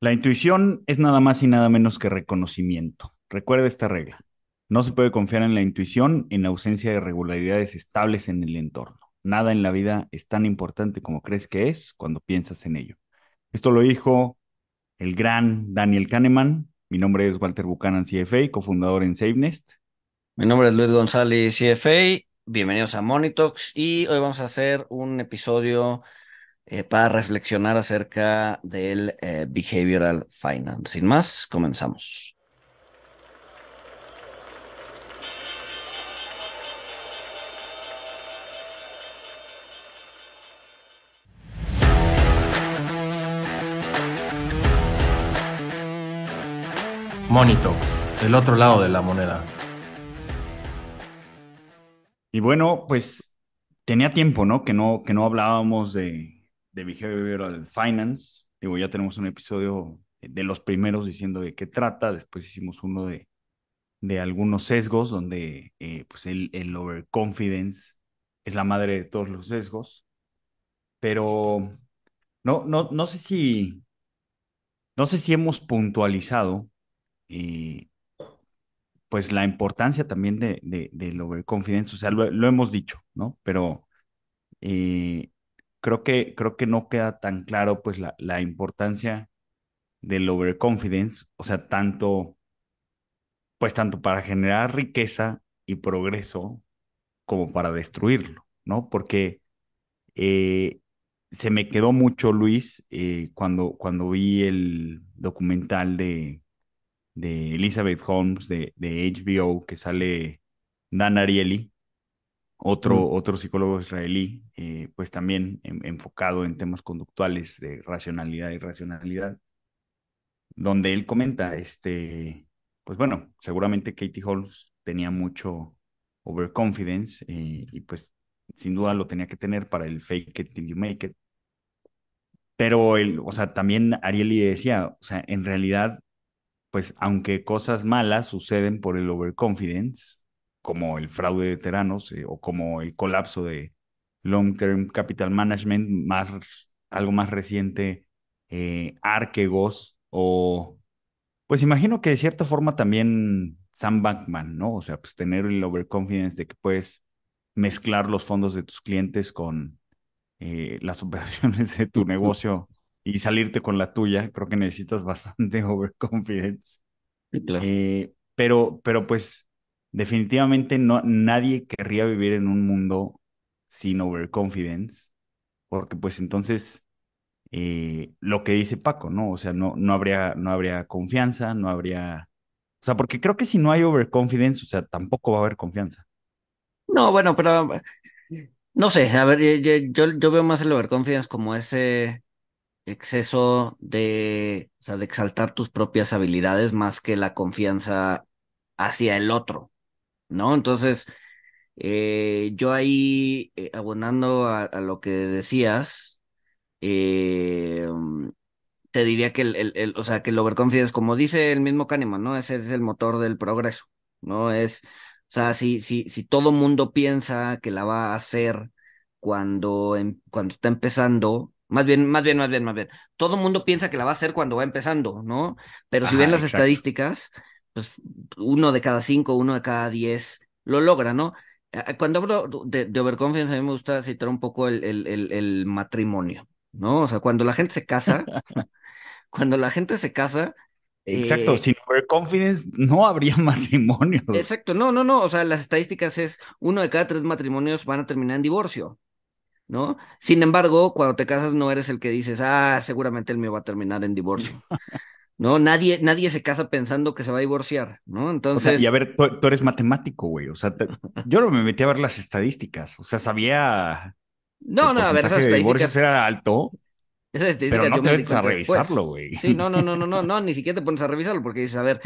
La intuición es nada más y nada menos que reconocimiento. Recuerda esta regla. No se puede confiar en la intuición en ausencia de regularidades estables en el entorno. Nada en la vida es tan importante como crees que es cuando piensas en ello. Esto lo dijo el gran Daniel Kahneman. Mi nombre es Walter Buchanan, CFA, cofundador en SafeNest. Mi nombre es Luis González, CFA. Bienvenidos a Monitox y hoy vamos a hacer un episodio eh, para reflexionar acerca del eh, Behavioral Finance. Sin más, comenzamos. Monitox, el otro lado de la moneda. Y bueno, pues tenía tiempo, ¿no? Que no, que no hablábamos de, de Behavioral Finance. Digo, ya tenemos un episodio de los primeros diciendo de qué trata. Después hicimos uno de, de algunos sesgos donde eh, pues el, el overconfidence es la madre de todos los sesgos. Pero no, no, no sé si, no sé si hemos puntualizado eh, pues la importancia también de, de, del overconfidence, o sea, lo, lo hemos dicho, ¿no? Pero eh, creo que, creo que no queda tan claro pues la, la importancia del overconfidence, o sea, tanto, pues tanto para generar riqueza y progreso como para destruirlo, ¿no? Porque eh, se me quedó mucho, Luis, eh, cuando, cuando vi el documental de, de Elizabeth Holmes de, de HBO que sale Dan Ariely, otro, Mm. otro psicólogo israelí, eh, pues también en- enfocado en temas conductuales de racionalidad y racionalidad, donde él comenta, este, pues bueno, seguramente Katie Holmes tenía mucho overconfidence eh, y pues sin duda lo tenía que tener para el fake it till you make it. Pero él, o sea, también Ariely decía, o sea, en realidad, pues aunque cosas malas suceden por el overconfidence, como el fraude de veteranos eh, o como el colapso de Long Term Capital Management, más, algo más reciente, eh, Archegos o, pues imagino que de cierta forma también Sam Bankman, ¿no? O sea, pues tener el overconfidence de que puedes mezclar los fondos de tus clientes con eh, las operaciones de tu negocio y salirte con la tuya, creo que necesitas bastante overconfidence. Sí, claro. Eh, pero, pero pues definitivamente no, nadie querría vivir en un mundo sin overconfidence, porque pues entonces eh, lo que dice Paco, ¿no? O sea, no, no habría, no habría confianza, no habría... O sea, porque creo que si no hay overconfidence, o sea, tampoco va a haber confianza. No, bueno, pero no sé, a ver, yo, yo, veo más el overconfidence como ese exceso de, o sea, de exaltar tus propias habilidades más que la confianza hacia el otro, ¿no? Entonces, eh, yo ahí, eh, abonando a, a lo que decías, eh, te diría que el, el, el- o sea, que el overconfidence, como dice el mismo Kahneman, ¿no? Ese es el motor del progreso, ¿no? Es, o sea, si, si, si todo mundo piensa que la va a hacer cuando, em- cuando está empezando, más bien, más bien, más bien, más bien, todo mundo piensa que la va a hacer cuando va empezando, ¿no? Pero si ven las exacto. estadísticas, pues uno de cada cinco, uno de cada diez lo logra, ¿no? Cuando hablo de, de overconfidence, a mí me gusta citar un poco el, el, el, el matrimonio, ¿no? O sea, cuando la gente se casa, cuando la gente se casa, Exacto, eh, sin overconfidence no habría matrimonios. exacto, no, no, no, o sea, las estadísticas es uno de cada tres matrimonios van a terminar en divorcio, ¿no? Sin embargo, cuando te casas no eres el que dices, ah, seguramente el mío va a terminar en divorcio, ¿no? Nadie, nadie se casa pensando que se va a divorciar, ¿no? O sea, y a Entonces, ver, tú, tú eres matemático, güey. O sea, te- yo no me metí a ver las estadísticas. O sea, sabía no, no, a ver, esas estadísticas era alto, Esas pero estadísticas no yo te metes a después. revisarlo, güey. Sí, no, no, no, no, no, no, ni siquiera te pones a revisarlo porque dices, a ver,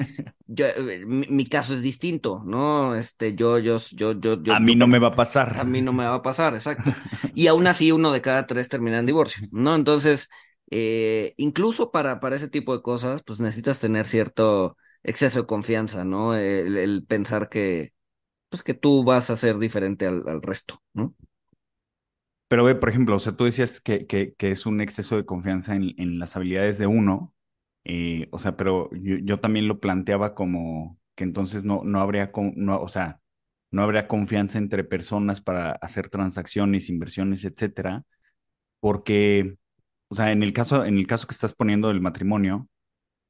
yo, mi, mi caso es distinto, ¿no? Este, yo, yo, yo, yo, yo, A mí yo, no me va a a pasar. mí no me va a pasar, exacto. Y aún así uno de cada tres termina en divorcio, ¿no? Entonces, eh, incluso para, para ese tipo de cosas, pues necesitas tener cierto exceso de confianza, ¿no? El, pensar que, pues que tú vas a ser diferente al, al resto, ¿no? Pero ve, por ejemplo, o sea, tú decías que, que, es un exceso de confianza en, en las habilidades de uno, Eh, o sea, pero yo, yo también lo planteaba como que entonces no, no habría, no, o sea, no habría confianza entre personas para hacer transacciones, inversiones, etcétera, porque, o sea, en el caso, en el caso que estás poniendo del matrimonio,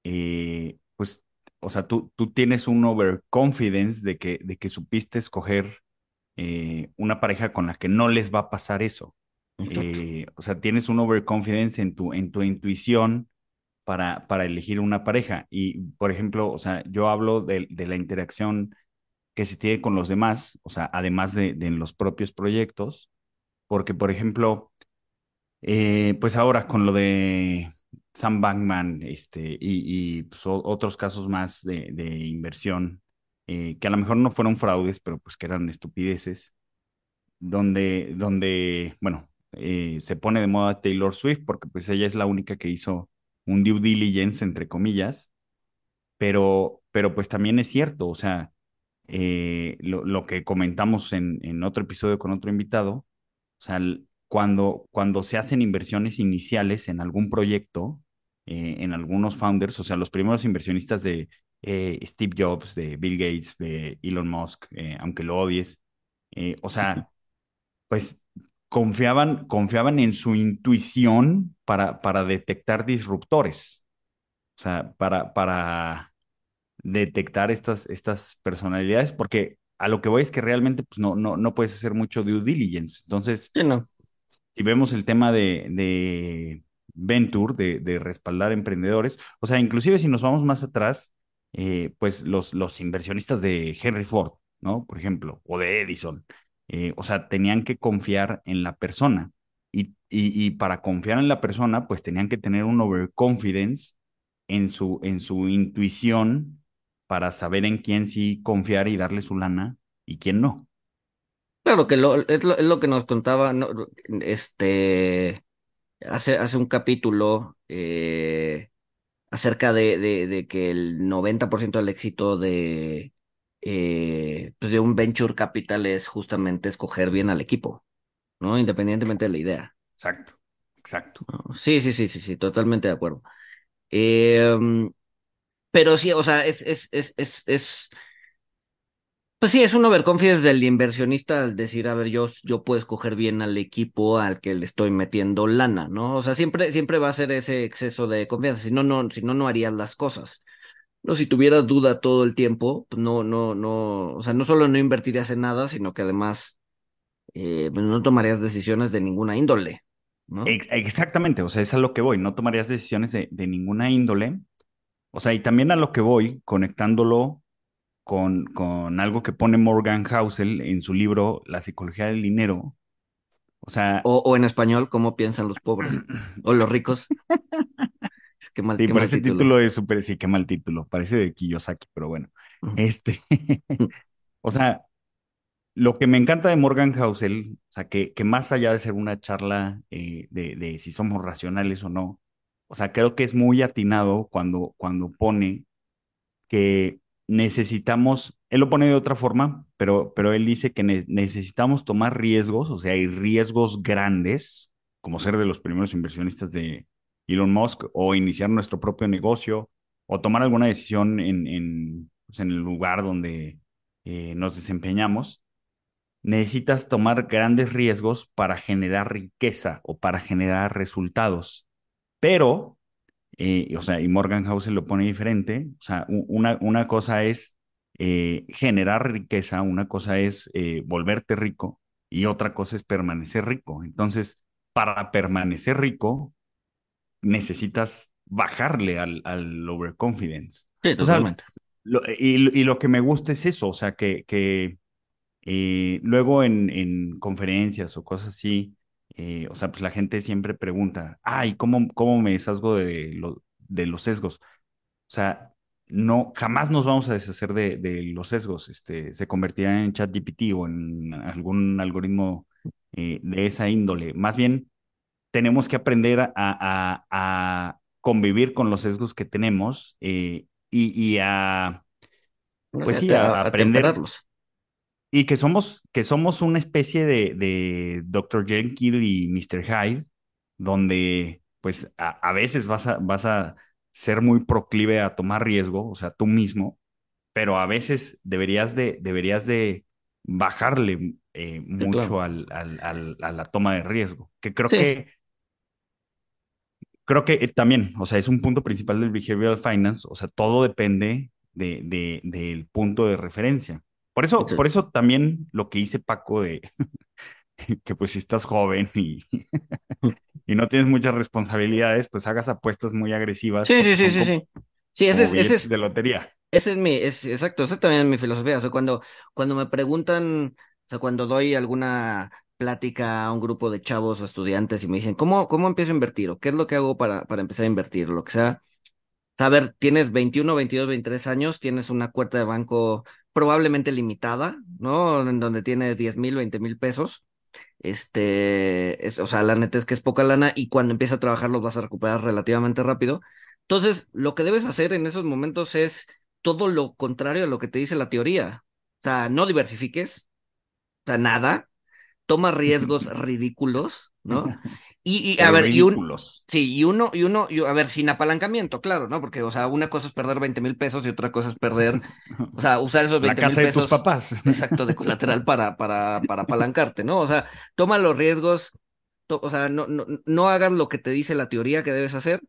eh, pues, o sea, tú, tú tienes un overconfidence de que, de que supiste escoger eh, una pareja con la que no les va a pasar eso. Eh, o sea, tienes un overconfidence en tu, en tu intuición para, para elegir una pareja. Y, por ejemplo, o sea, yo hablo de, de la interacción que se tiene con los demás, o sea, además de, de en los propios proyectos, porque, por ejemplo, eh, pues ahora con lo de Sam Bankman este, y, pues, otros casos más de, inversión, eh, que a lo mejor no fueron fraudes, pero pues que eran estupideces, donde, donde bueno, eh, se pone de moda Taylor Swift porque pues ella es la única que hizo un due diligence, entre comillas, pero, pero pues también es cierto, o sea, lo, lo que comentamos en, en otro episodio con otro invitado, o sea, cuando, cuando se hacen inversiones iniciales en algún proyecto, eh, en algunos founders, o sea, los primeros inversionistas de eh, Steve Jobs, de Bill Gates, de Elon Musk, eh, aunque lo odies, eh, o sea, pues confiaban, confiaban en su intuición para, para detectar disruptores, o sea, para, para detectar estas, estas personalidades, porque a lo que voy es que realmente pues, no, no, no puedes hacer mucho due diligence. Entonces, Sí, no. Si vemos el tema de, Venture, de, respaldar emprendedores, o sea, inclusive si nos vamos más atrás, eh, pues los, inversionistas de Henry Ford, ¿no? Por ejemplo, o de Edison, eh, o sea, tenían que confiar en la persona. Y, y, y para confiar en la persona, pues tenían que tener un overconfidence en su, en su intuición para saber en quién sí confiar y darle su lana y quién no. Claro que lo, es, lo, es lo que nos contaba, ¿no? este, hace, hace un capítulo eh, acerca de, de, de que el 90% del éxito de, eh, pues de un venture capital es justamente escoger bien al equipo, ¿no? Independientemente de la idea. Exacto, exacto. Sí, sí, sí, sí, sí, totalmente de acuerdo. Eh, pero sí, o sea, es, es, es, es, es Pues sí, es un overconfidence del inversionista al decir, a ver, yo, yo puedo escoger bien al equipo al que le estoy metiendo lana, ¿no? O sea, siempre, siempre va a ser ese exceso de confianza, si no, no, si no, no harías las cosas. No, si tuvieras duda todo el tiempo, pues no, no, no, o sea, no solo no invertirías en nada, sino que además eh, pues no tomarías decisiones de ninguna índole, ¿no? Ex- Exactamente, o sea, es a lo que voy, no tomarías decisiones de, de ninguna índole, o sea, y también a lo que voy, conectándolo con, con algo que pone Morgan Housel en su libro La psicología del dinero, o sea, O, o en español, ¿cómo piensan los pobres? O los ricos. Qué mal, sí, qué mal ese título. título es súper, sí, qué mal título, parece de Kiyosaki, pero bueno, este, o sea, lo que me encanta de Morgan Housel, o sea, que, que más allá de ser una charla eh, de, de si somos racionales o no, o sea, creo que es muy atinado cuando, cuando pone que necesitamos, él lo pone de otra forma, pero, pero él dice que ne- necesitamos tomar riesgos, o sea, hay riesgos grandes, como ser de los primeros inversionistas de Elon Musk, o iniciar nuestro propio negocio, o tomar alguna decisión en, en, pues, en el lugar donde eh, nos desempeñamos. Necesitas tomar grandes riesgos para generar riqueza o para generar resultados. Pero eh, o sea, y Morgan Housel lo pone diferente. O sea, una, una cosa es eh, generar riqueza, una cosa es eh, volverte rico y otra cosa es permanecer rico. Entonces, para permanecer rico, necesitas bajarle al, al overconfidence. Sí, O sea, totalmente. lo- y, y lo que me gusta es eso, o sea, que, que luego en, en conferencias o cosas así, eh, o sea, pues la gente siempre pregunta, ay, ¿cómo, cómo me deshago de, lo- de los sesgos? O sea, no, jamás nos vamos a deshacer de, de los sesgos. Este, se convertirán en ChatGPT o en algún algoritmo eh, de esa índole. Más bien, tenemos que aprender a, a- a convivir con los sesgos que tenemos eh, y, y a, O pues sea, sí, a, a, aprender. Y que somos, que somos una especie de, de Dr. Jekyll y Mr. Hyde, donde pues a, a veces vas a, vas a ser muy proclive a tomar riesgo, o sea, tú mismo, pero a veces deberías de, deberías de bajarle eh, Sí, claro. mucho al, al- al- a la toma de riesgo, que creo Sí, que, creo que eh, también, o sea, es un punto principal del behavioral finance, o sea, todo depende de, de- del punto de referencia. Por eso, por eso también lo que hice Paco de que pues si estás joven y, y no tienes muchas responsabilidades, pues hagas apuestas muy agresivas Sí, sí, sí, sí, sí. Sí, ese es, ese es, de lotería. ese es mi, es exacto, esa también es mi filosofía. O sea, cuando, cuando me preguntan, o sea, cuando doy alguna plática a un grupo de chavos o estudiantes y me dicen, ¿cómo, cómo empiezo a invertir? ¿O qué es lo que hago para, para empezar a invertir? Lo que sea. A ver, tienes 21, 22, 23 años, tienes una cuenta de banco probablemente limitada, ¿no? En donde tienes 10 mil, 20 mil pesos. Este, es, o sea, la neta es que es poca lana y cuando empiezas a trabajar los vas a recuperar relativamente rápido. Entonces, lo que debes hacer en esos momentos es todo lo contrario a lo que te dice la teoría. O sea, no diversifiques, o sea, nada, toma riesgos ridículos, ¿no? Y, y a ver, y un, sí, y uno, y uno, y, a ver, sin apalancamiento, claro, ¿no? Porque, o sea, una cosa es perder 20 mil pesos y otra cosa es perder, o sea, usar esos La 20 mil casa de tus pesos, papás. exacto, de colateral para, para, para apalancarte, ¿no? O sea, toma los riesgos, to- o sea, no, no, no hagas lo que te dice la teoría que debes hacer.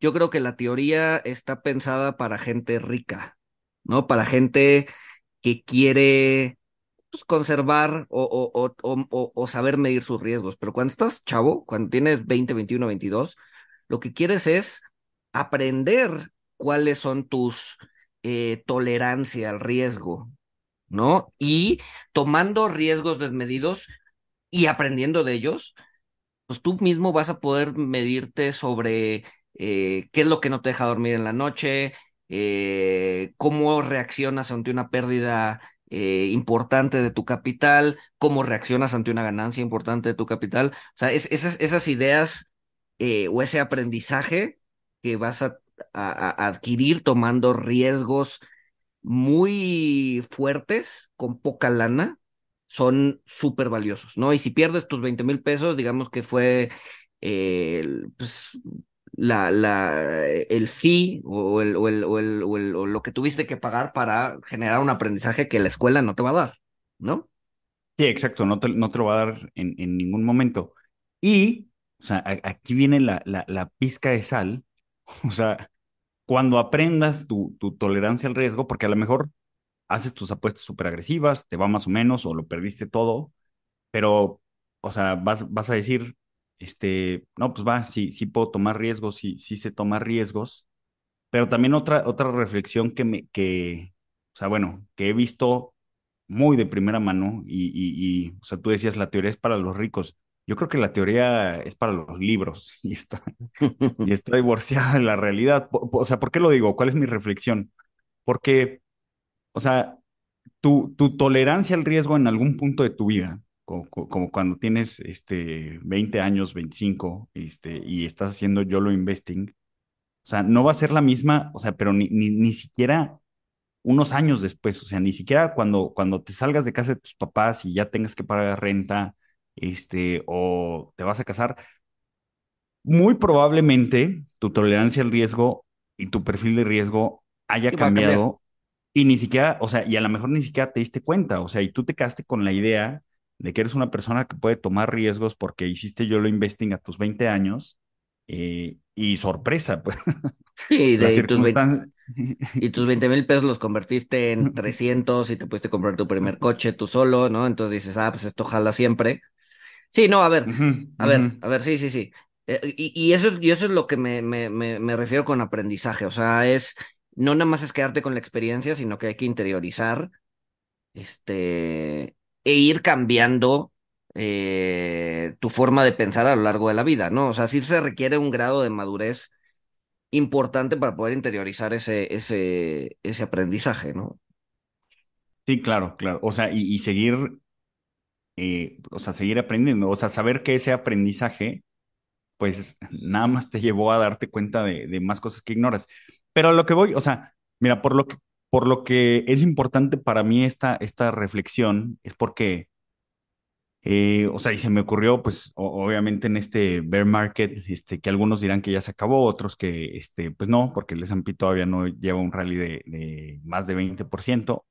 Yo creo que la teoría está pensada para gente rica, ¿no? Para gente que quiere pues, conservar o, o, o, o, saber medir sus riesgos. Pero cuando estás chavo, cuando tienes 20 21 22 lo que quieres es aprender cuáles son tus eh, tolerancia al riesgo, ¿no? Y tomando riesgos desmedidos y aprendiendo de ellos, pues tú mismo vas a poder medirte sobre eh, qué es lo que no te deja dormir en la noche, eh, cómo reaccionas ante una pérdida eh, importante de tu capital, cómo reaccionas ante una ganancia importante de tu capital. O sea, es- esas, esas ideas eh, o ese aprendizaje que vas a, a- adquirir tomando riesgos muy fuertes, con poca lana, son súper valiosos, ¿no? Y si pierdes tus 20 mil pesos, digamos que fue eh, la, la, el fee o, el, o, el, o, el, o, lo que tuviste que pagar para generar un aprendizaje que la escuela no te va a dar, ¿no? Sí, exacto, no te, no te lo va a dar en, en ningún momento. Y, o sea, aquí viene la, la, la pizca de sal, o sea, cuando aprendas tu, tu tolerancia al riesgo, porque a lo mejor haces tus apuestas súper agresivas, te va más o menos, o lo perdiste todo, pero, o sea, vas, vas a decir, este, no, pues va, sí, sí puedo tomar riesgos, sí, sí sé tomar riesgos, pero también otra, otra reflexión que me, que, o sea, bueno, que he visto muy de primera mano y, y, y, o sea, tú decías, la teoría es para los ricos. Yo creo que la teoría es para los libros y está, y está divorciada de la realidad. O sea, ¿por qué lo digo? ¿Cuál es mi reflexión? Porque, o sea, tu, tu tolerancia al riesgo en algún punto de tu vida, co- co- como, cuando tienes este, 20 años, 25, este, y estás haciendo YOLO investing, o sea, no va a ser la misma, o sea, pero ni, ni, ni siquiera unos años después, o sea, ni siquiera cuando, cuando te salgas de casa de tus papás y ya tengas que pagar renta, este, o te vas a casar, muy probablemente tu tolerancia al riesgo y tu perfil de riesgo haya cambiado y ni siquiera, o sea, y a lo mejor ni siquiera te diste cuenta, o sea, y tú te quedaste con la idea de que eres una persona que puede tomar riesgos porque hiciste YOLO investing a tus 20 años eh, y sorpresa, pues las de, y tus 20, circunstancias. y tus 20 mil pesos los convertiste en 300 y te pudiste comprar tu primer coche tú solo, ¿no? Entonces dices, ah, pues esto jala siempre. Sí, no, a ver, a ver, a ver, sí, sí, sí. Eh, y, y eso, es- y eso es lo que me, me, me, me refiero con aprendizaje. O sea, es no nada más es quedarte con la experiencia, sino que hay que interiorizar, este, e ir cambiando eh, tu forma de pensar a lo largo de la vida, ¿no? O sea, sí se requiere un grado de madurez importante para poder interiorizar ese, ese, ese aprendizaje, ¿no? Sí, claro, claro. O sea, y, seguir, eh, o sea, seguir aprendiendo, o sea, saber que ese aprendizaje, pues nada más te llevó a darte cuenta de, de más cosas que ignoras. Pero a lo que voy, o sea, mira, por lo que, por lo que es importante para mí esta, esta reflexión, es porque Eh, o sea, y se me ocurrió, pues, obviamente en este bear market, este, que algunos dirán que ya se acabó, otros que, este, pues no, porque el S&P todavía no lleva un rally de, más de 20%.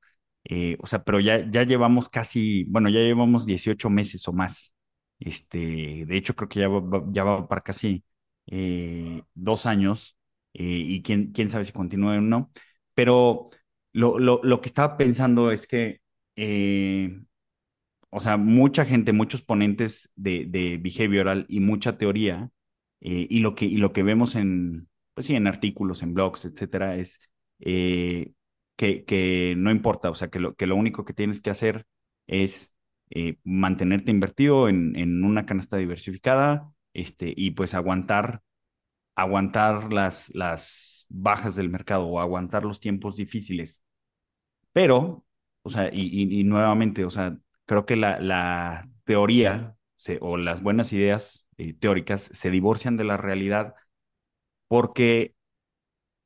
Eh, o sea, pero ya, ya llevamos casi, bueno, ya llevamos 18 meses o más. Este, de hecho, creo que ya va, ya va para casi eh, dos años, eh, y quién, quién sabe si continúe o no. Pero lo, lo, lo que estaba pensando es que eh, o sea, mucha gente, muchos ponentes de, de behavioral y mucha teoría, eh, y, lo que, y lo que vemos en, pues sí, en artículos, en blogs, etcétera, es eh, que, que no importa, o sea, que lo, que lo único que tienes que hacer es mantenerte invertido en, en una canasta diversificada, este, y pues aguantar, aguantar las, las bajas del mercado o aguantar los tiempos difíciles. Pero, o sea, y, y- nuevamente, o sea, creo que la, la teoría o las buenas ideas eh, teóricas se divorcian de la realidad porque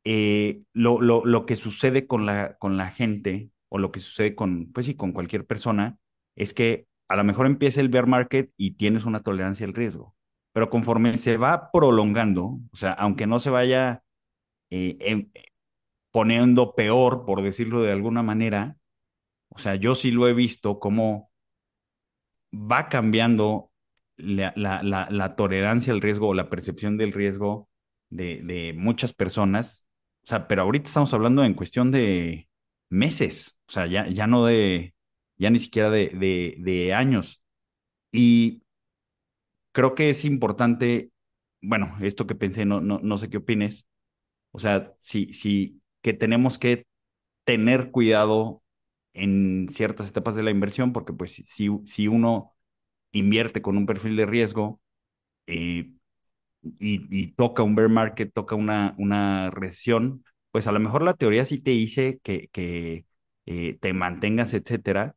eh, lo, lo, lo que sucede con la, con la gente o lo que sucede con, pues sí, con cualquier persona es que a lo mejor empieza el bear market y tienes una tolerancia al riesgo, pero conforme se va prolongando, o sea, aunque no se vaya eh, em- poniendo peor, por decirlo de alguna manera, o sea, yo sí lo he visto cómo va cambiando la, tolerancia al riesgo o la percepción del riesgo de, muchas personas. O sea, pero ahorita estamos hablando en cuestión de meses, o sea, ya, ya no de, ya ni siquiera de, de, de años. Y creo que es importante, bueno, esto que pensé, no, no, no sé qué opines, o sea, sí, sí, que tenemos que tener cuidado en ciertas etapas de la inversión, porque pues si, si uno invierte con un perfil de riesgo eh, y, toca un bear market, toca una, una recesión, pues a lo mejor la teoría sí te dice que, que eh, te mantengas, etcétera,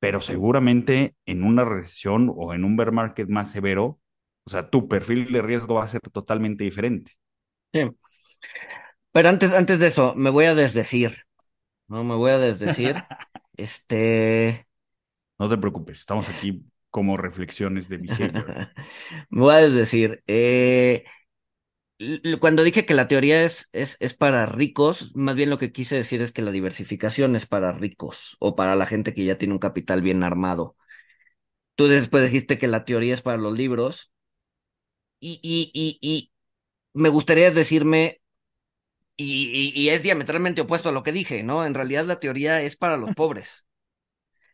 pero seguramente en una recesión o en un bear market más severo, o sea, tu perfil de riesgo va a ser totalmente diferente. Sí. Pero antes, antes de eso, me voy a desdecir, ¿no? Me voy a desdecir. este. No te preocupes, estamos aquí como reflexiones de behavior. me voy a desdecir. Eh, cuando dije que la teoría es, es, es para ricos, más bien lo que quise decir es que la diversificación es para ricos o para la gente que ya tiene un capital bien armado. Tú después dijiste que la teoría es para los libros. Y, y, y, y me gustaría decirme, y, y, y es diametralmente opuesto a lo que dije, ¿no? En realidad la teoría es para los pobres.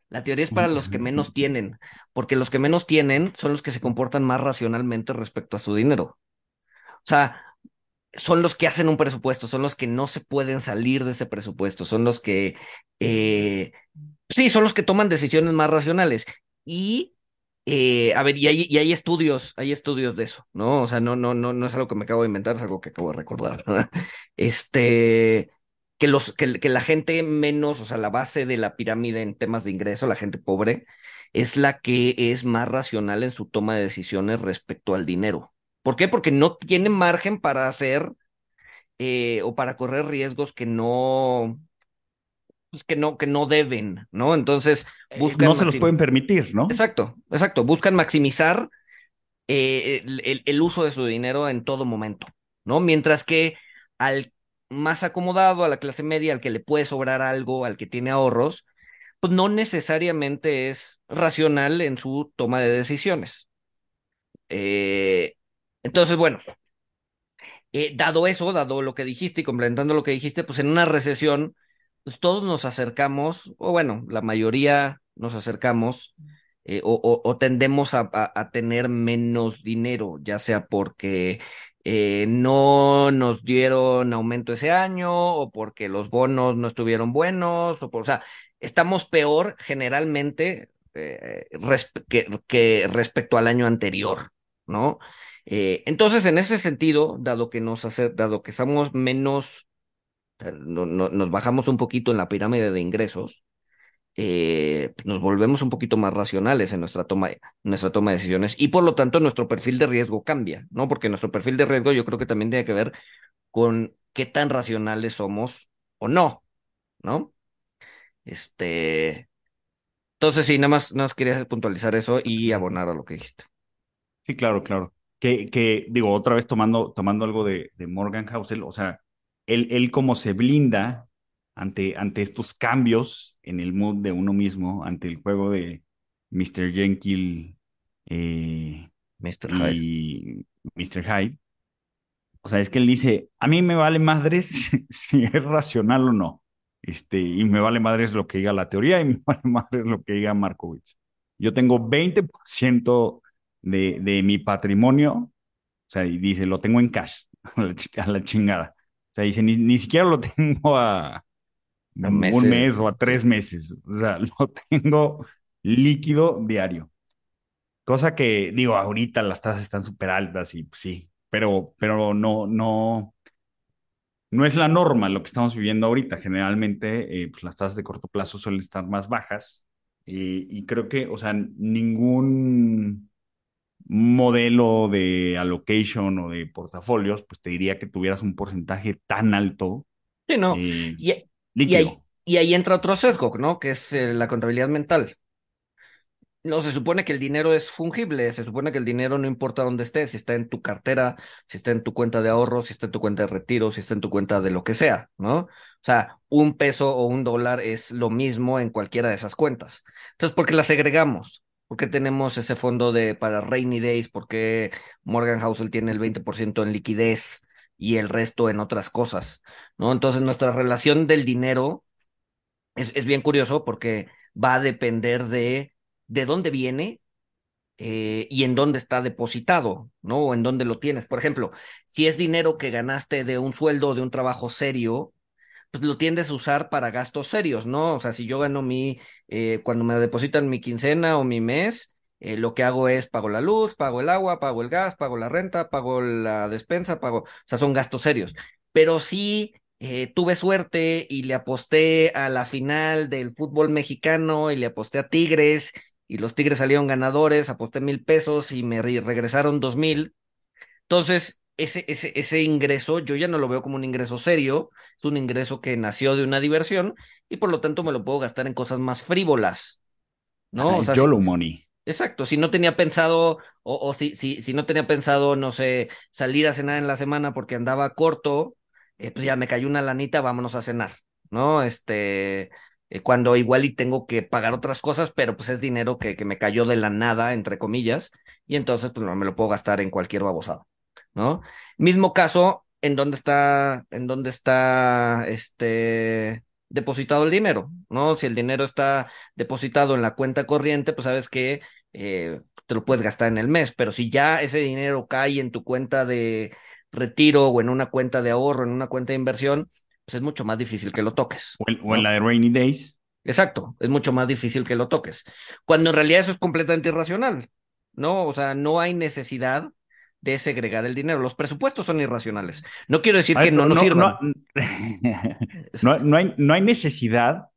La teoría es para los que menos tienen, porque los que menos tienen son los que se comportan más racionalmente respecto a su dinero. O sea, son los que hacen un presupuesto, son los que no se pueden salir de ese presupuesto, son los que, eh, sí, son los que toman decisiones más racionales. Y, eh, a ver, y hay, y hay estudios, hay estudios de eso, ¿no? O sea, no, no, no, no es algo que me acabo de inventar, es algo que acabo de recordar. este, que, los, que, la gente menos, o sea, la base de la pirámide en temas de ingreso, la gente pobre, es la que es más racional en su toma de decisiones respecto al dinero. ¿Por qué? Porque no tiene margen para hacer eh, o para correr riesgos que no, pues que no, que no deben, ¿no? Entonces buscan. no se los pueden permitir, ¿no? Exacto, exacto. Buscan maximizar eh, el, el, el, uso de su dinero en todo momento, ¿no? Mientras que al más acomodado, a la clase media, al que le puede sobrar algo, al que tiene ahorros, pues no necesariamente es racional en su toma de decisiones. Eh, entonces, bueno, eh, dado eso, dado lo que dijiste y complementando lo que dijiste, pues en una recesión, pues todos nos acercamos, o bueno, la mayoría nos acercamos eh, o, o, tendemos a, a, tener menos dinero, ya sea porque eh, no nos dieron aumento ese año o porque los bonos no estuvieron buenos, o, por, o sea, estamos peor generalmente eh, que, respecto al año anterior, ¿no? Entonces, en ese sentido, dado que nos hace, dado que estamos menos, no, no, nos bajamos un poquito en la pirámide de ingresos, eh, nos volvemos un poquito más racionales en nuestra toma, nuestra toma de decisiones y por lo tanto nuestro perfil de riesgo cambia, ¿no? Porque nuestro perfil de riesgo yo creo que también tiene que ver con qué tan racionales somos o no, ¿no? Este, Entonces, sí, nada más, nada más quería puntualizar eso y abonar a lo que dijiste. Sí, claro, claro. Que, que digo, otra vez tomando, tomando algo de, de Morgan Housel, o sea, él, él como se blinda ante, ante estos cambios en el mood de uno mismo, ante el juego de Mr. Jenkins eh, Mr. Hyde. y Mr. Hyde. O sea, es que él dice, a mí me vale madres si es racional o no. Este, y me vale madres lo que diga la teoría y me vale madres lo que diga Markowitz. Yo tengo 20% de, de mi patrimonio, o sea, y dice, lo tengo en cash, a la, ch- a la chingada. O sea, dice, ni, ni siquiera lo tengo a, un meses. mes o a tres meses. O sea, lo tengo líquido diario. Cosa que, digo, ahorita las tasas están súper altas y pues, sí, pero, pero no, no, no es la norma lo que estamos viviendo ahorita. Generalmente, eh, pues, las tasas de corto plazo suelen estar más bajas y creo que, o sea, ningún modelo de allocation o de portafolios, pues te diría que tuvieras un porcentaje tan alto Sí, no. eh, Y, y líquido. ahí, y ahí entra otro sesgo, ¿no? Que es eh, la contabilidad mental. No, se supone que el dinero es fungible, se supone que el dinero no importa dónde esté, si está en tu cartera, si está en tu cuenta de ahorro, si está en tu cuenta de retiro, si está en tu cuenta de lo que sea, ¿no? O sea, un peso o un dólar es lo mismo en cualquiera de esas cuentas. Entonces, ¿por qué las segregamos? ¿Por qué tenemos ese fondo de para rainy days? ¿Por qué Morgan Housel tiene el 20% en liquidez y el resto en otras cosas? ¿No? Entonces, nuestra relación del dinero es, es bien curioso porque va a depender de de dónde viene eh, y en dónde está depositado, ¿no? O en dónde lo tienes. Por ejemplo, si es dinero que ganaste de un sueldo de un trabajo serio, pues lo tiendes a usar para gastos serios, ¿no? O sea, si yo gano mi, eh, cuando me depositan mi quincena o mi mes, eh, lo que hago es pago la luz, pago el agua, pago el gas, pago la renta, pago la despensa, pago, o sea, son gastos serios. Pero si eh, tuve suerte y le aposté a la final del fútbol mexicano y le aposté a Tigres y los Tigres salieron ganadores, aposté mil pesos y me re- regresaron dos mil. Entonces, ese, ese, ese ingreso yo ya no lo veo como un ingreso serio, es un ingreso que nació de una diversión y por lo tanto me lo puedo gastar en cosas más frívolas, ¿no? O sea, si- YOLO money. Exacto, si no tenía pensado, o, o si, si, si no tenía pensado, no sé, salir a cenar en la semana porque andaba corto, eh, pues ya me cayó una lanita, vámonos a cenar, ¿no? Este, eh, cuando igual y tengo que pagar otras cosas, pero pues es dinero que, que me cayó de la nada, entre comillas, y entonces pues no me lo puedo gastar en cualquier babosada, ¿no? Mismo caso, ¿en dónde está, en dónde está, este, depositado el dinero, ¿no? Si el dinero está depositado en la cuenta corriente, pues sabes que eh, te lo puedes gastar en el mes, pero si ya ese dinero cae en tu cuenta de retiro o en una cuenta de ahorro, en una cuenta de inversión, pues es mucho más difícil que lo toques. O en, o en la de Rainy Days. Exacto, es mucho más difícil que lo toques. Cuando en realidad eso es completamente irracional, ¿no? O sea, no hay necesidad de segregar el dinero. Los presupuestos son irracionales. No quiero decir que no nos sirvan. no, no hay, no hay necesidad,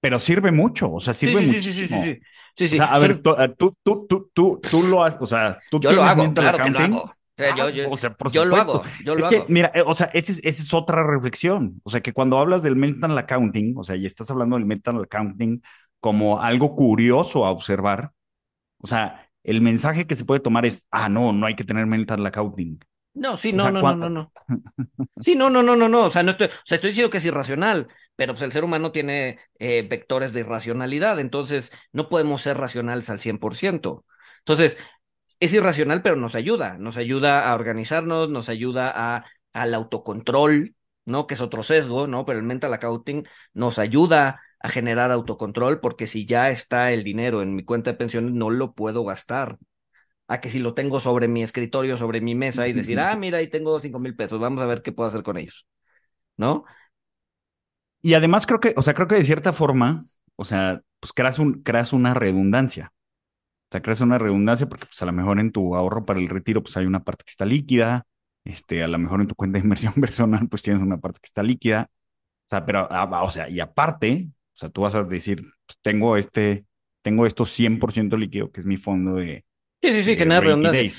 pero sirve mucho. O sea, Sí, sirve sí, sí, sí, sí, sí, muchísimo. sí. Sí, O sí. sea, a ver, tú, eh, tú, tú, tú, tú, tú lo has, o sea, tú Yo lo hago, claro que lo hago. O sea, yo, Ah, yo, o sea, por yo lo hago, yo lo Es que, hago. mira, eh, o sea, esa es, esa es otra reflexión. O sea, que cuando hablas del mental accounting, o sea, y estás hablando del mental accounting como algo curioso a observar, o sea, el mensaje que se puede tomar es, ah, no, no hay que tener mental accounting. No, sí, O no, sea, no, no, no, no. Sí, no, no, no, no, no. O sea, no estoy, o sea, estoy diciendo que es irracional, pero pues el ser humano tiene eh, vectores de irracionalidad, entonces no podemos ser racionales al 100%. Entonces, es irracional, pero nos ayuda, nos ayuda a organizarnos, nos ayuda a, al autocontrol, ¿no? Que es otro sesgo, ¿no? Pero el mental accounting nos ayuda a generar autocontrol porque si ya está el dinero en mi cuenta de pensiones, no lo puedo gastar. A que si lo tengo sobre mi escritorio, sobre mi mesa y decir, ah, mira, ahí tengo cinco mil pesos, vamos a ver qué puedo hacer con ellos, ¿no? Y además creo que, o sea, creo que de cierta forma, o sea, pues creas, un, creas una redundancia. O sea, creas una redundancia porque pues a lo mejor en tu ahorro para el retiro pues hay una parte que está líquida, este, a lo mejor en tu cuenta de inversión personal pues tienes una parte que está líquida. O sea, pero, ah, o sea, y aparte, o sea, tú vas a decir, pues tengo este, tengo esto 100% líquido, que es mi fondo de, Sí, sí, sí, de genera redundancia.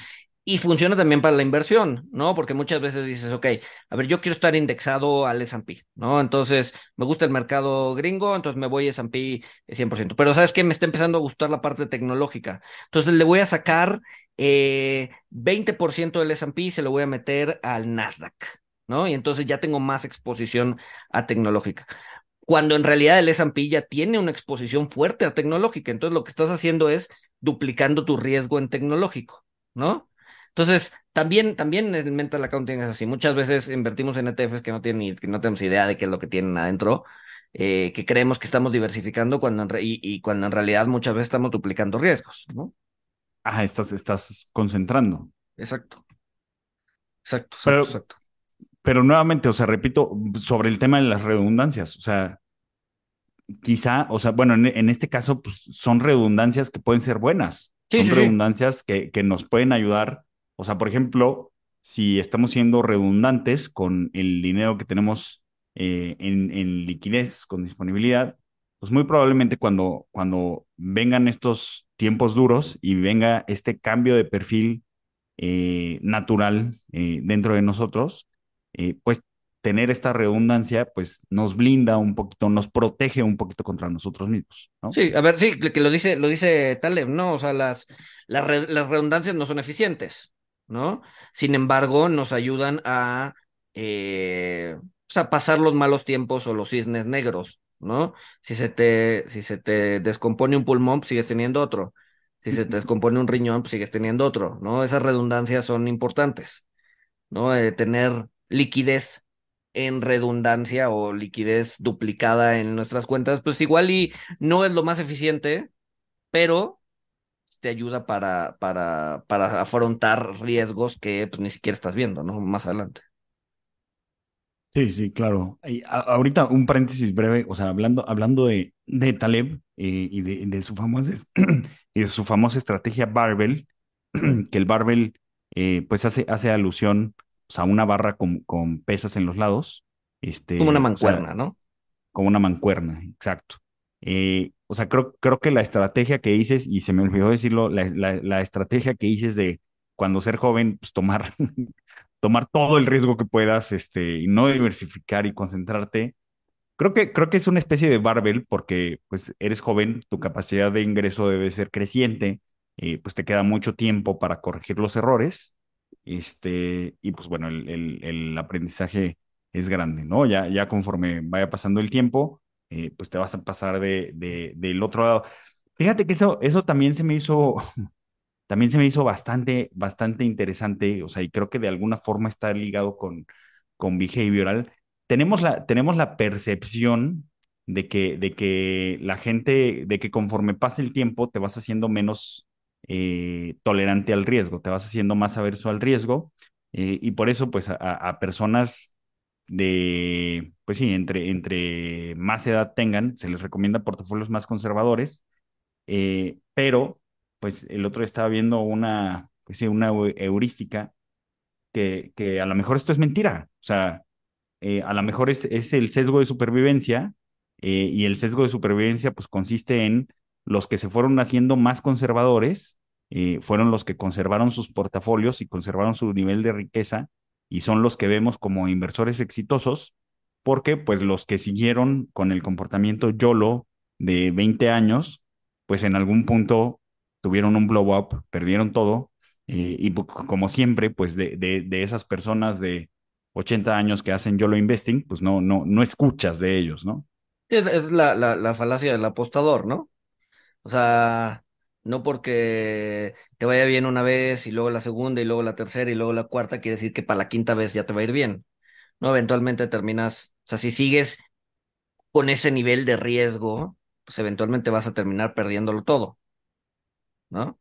Y funciona también para la inversión, ¿no? Porque muchas veces dices, ok, a ver, yo quiero estar indexado al S&P, ¿no? Entonces, me gusta el mercado gringo, entonces me voy a S&P 100%. Pero ¿sabes qué? Me está empezando a gustar la parte tecnológica. Entonces, le voy a sacar eh, 20% del S&P y se lo voy a meter al Nasdaq, ¿no? Y entonces ya tengo más exposición a tecnológica cuando en realidad el S&P ya tiene una exposición fuerte a tecnológica. Entonces lo que estás haciendo es duplicando tu riesgo en tecnológico, ¿no? Entonces, también, también el mental accounting es así. Muchas veces invertimos en ETFs que no tienen que no tenemos idea de qué es lo que tienen adentro, eh, que creemos que estamos diversificando cuando en y, cuando en realidad muchas veces estamos duplicando riesgos, ¿no? Ajá, estás, estás concentrando. Exacto. Exacto, exacto, exacto. Pero nuevamente, o sea, repito, sobre el tema de las redundancias, o sea, quizá, o sea, bueno, en, este caso, pues son redundancias que pueden ser buenas. son redundancias Que, que nos pueden ayudar o sea, por ejemplo, si estamos siendo redundantes con el dinero que tenemos eh, en, liquidez, con disponibilidad, pues muy probablemente cuando, cuando vengan estos tiempos duros y venga este cambio de perfil eh, natural eh, dentro de nosotros, pues tener esta redundancia, pues nos blinda un poquito, nos protege un poquito contra nosotros mismos. ¿no? Sí, a ver, sí, que lo dice, lo dice Taleb, ¿no? O sea, las, las, las redundancias no son eficientes. ¿no? Sin embargo, nos ayudan a, eh, pues, a pasar los malos tiempos o los cisnes negros, ¿no? Si se te, si se te descompone un pulmón, pues sigues teniendo otro. Si se te descompone un riñón, pues sigues teniendo otro, ¿no? Esas redundancias son importantes, ¿no? tener liquidez en redundancia o liquidez duplicada en nuestras cuentas, pues igual y no es lo más eficiente, pero te ayuda para, para, para afrontar riesgos que pues, ni siquiera estás viendo, ¿no? Más adelante. Sí, sí, claro. ahorita un paréntesis breve, o sea, hablando, hablando de, de Taleb eh, y de, de, su famosa, y de su famosa estrategia Barbell, que el Barbell eh, pues hace, hace alusión a una barra con, con pesas en los lados. Este, como una mancuerna, ¿no? Como una mancuerna, exacto. Eh, o sea, creo, creo que la estrategia que dices, y se me olvidó decirlo, la, la, estrategia que dices de cuando ser joven, pues tomar, tomar todo el riesgo que puedas, este, y no diversificar y concentrarte. Creo que, creo que es una especie de barbell porque pues eres joven, tu capacidad de ingreso debe ser creciente, eh, pues te queda mucho tiempo para corregir los errores, este, y pues bueno, el, el, aprendizaje es grande, ¿no? Ya, ya conforme vaya pasando el tiempo, eh, pues te vas a pasar de, de, del otro lado. Fíjate que eso, eso también se me hizo, también se me hizo bastante, bastante interesante, o sea, y creo que de alguna forma está ligado con, con behavioral. Tenemos la, tenemos la percepción de que, de que la gente, de que conforme pasa el tiempo te vas haciendo menos eh, tolerante al riesgo, te vas haciendo más averso al riesgo, eh, y por eso, pues, a, personas de, pues sí, entre, entre más edad tengan, se les recomienda portafolios más conservadores, eh, pero pues el otro estaba viendo una, pues sí, una heurística que, que a lo mejor esto es mentira, o sea, a lo mejor es, es, el sesgo de supervivencia y el sesgo de supervivencia pues consiste en los que se fueron haciendo más conservadores, fueron los que conservaron sus portafolios y conservaron su nivel de riqueza y son los que vemos como inversores exitosos, porque pues los que siguieron con el comportamiento YOLO de 20 años, pues en algún punto tuvieron un blow up, perdieron todo, eh, y como siempre, pues de, de, esas personas de 80 años que hacen YOLO investing, pues no, no, no escuchas de ellos, ¿no? Es, la, la falacia del apostador, ¿no? O sea, no porque te vaya bien una vez y luego la segunda y luego la tercera y luego la cuarta, quiere decir que para la quinta vez ya te va a ir bien. No, eventualmente terminas, o sea, si sigues con ese nivel de riesgo, pues eventualmente vas a terminar perdiéndolo todo. ¿No?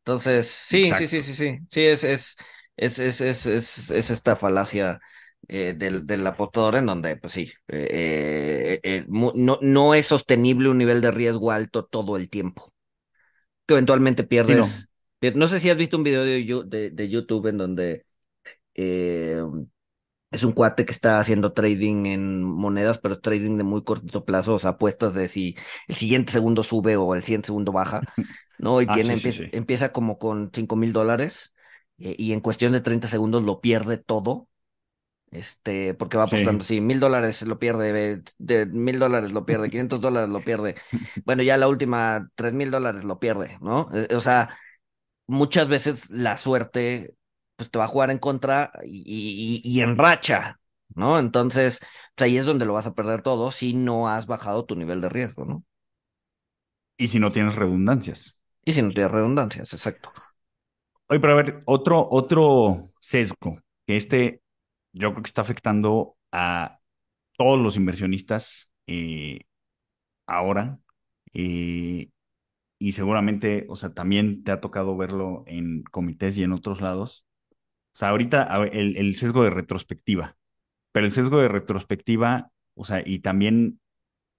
Entonces, sí, sí, sí, sí, sí. Sí, es, es, es, es, es, es, esta falacia eh, del, del apostador en donde, pues sí, eh, eh, no, no es sostenible un nivel de riesgo alto todo el tiempo que eventualmente pierdes. no. sé si has visto un video de, de, YouTube en donde eh, es un cuate que está haciendo trading en monedas, pero trading de muy corto plazo, o sea, apuestas de si el siguiente segundo sube o el siguiente segundo baja, ¿no? Y ah, tiene, empieza, como con cinco mil dólares eh, y en cuestión de 30 segundos lo pierde todo. Este, porque va apostando, sí, mil dólares lo pierde, de mil dólares lo pierde, 500 dólares lo pierde. Bueno, ya la última, tres mil dólares lo pierde, ¿no? Eh, o sea, muchas veces la suerte pues te va a jugar en contra y, y, en racha, ¿no? Entonces, pues, ahí es donde lo vas a perder todo si no has bajado tu nivel de riesgo, ¿no? Y si no tienes redundancias. Y si no tienes redundancias, exacto. Oye, pero a ver, otro, otro sesgo, que este yo creo que está afectando a todos los inversionistas eh, ahora. Eh, y seguramente, o sea, también te ha tocado verlo en comités y en otros lados. O sea, ahorita el, el sesgo de retrospectiva, pero el sesgo de retrospectiva, o sea, y también